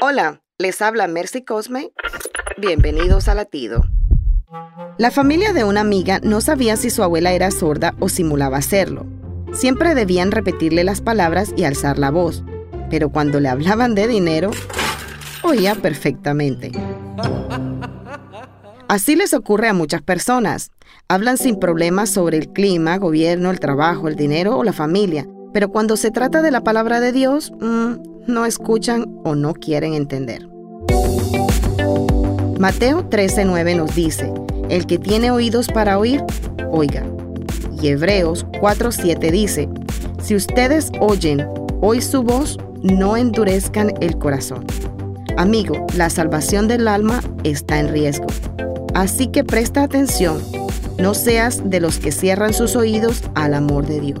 Hola, les habla Mercy Cosme. Bienvenidos a Latido. La familia de una amiga no sabía si su abuela era sorda o simulaba serlo. Siempre debían repetirle las palabras y alzar la voz, pero cuando le hablaban de dinero, oía perfectamente. Así les ocurre a muchas personas. Hablan sin problemas sobre el clima, gobierno, el trabajo, el dinero o la familia, pero cuando se trata de la palabra de Dios, mm, no escuchan o no quieren entender. Mateo 13:9 nos dice, el que tiene oídos para oír, oiga. Y Hebreos 4:7 dice, si ustedes oyen hoy su voz, no endurezcan el corazón. Amigo, la salvación del alma está en riesgo. Así que presta atención, no seas de los que cierran sus oídos al amor de Dios.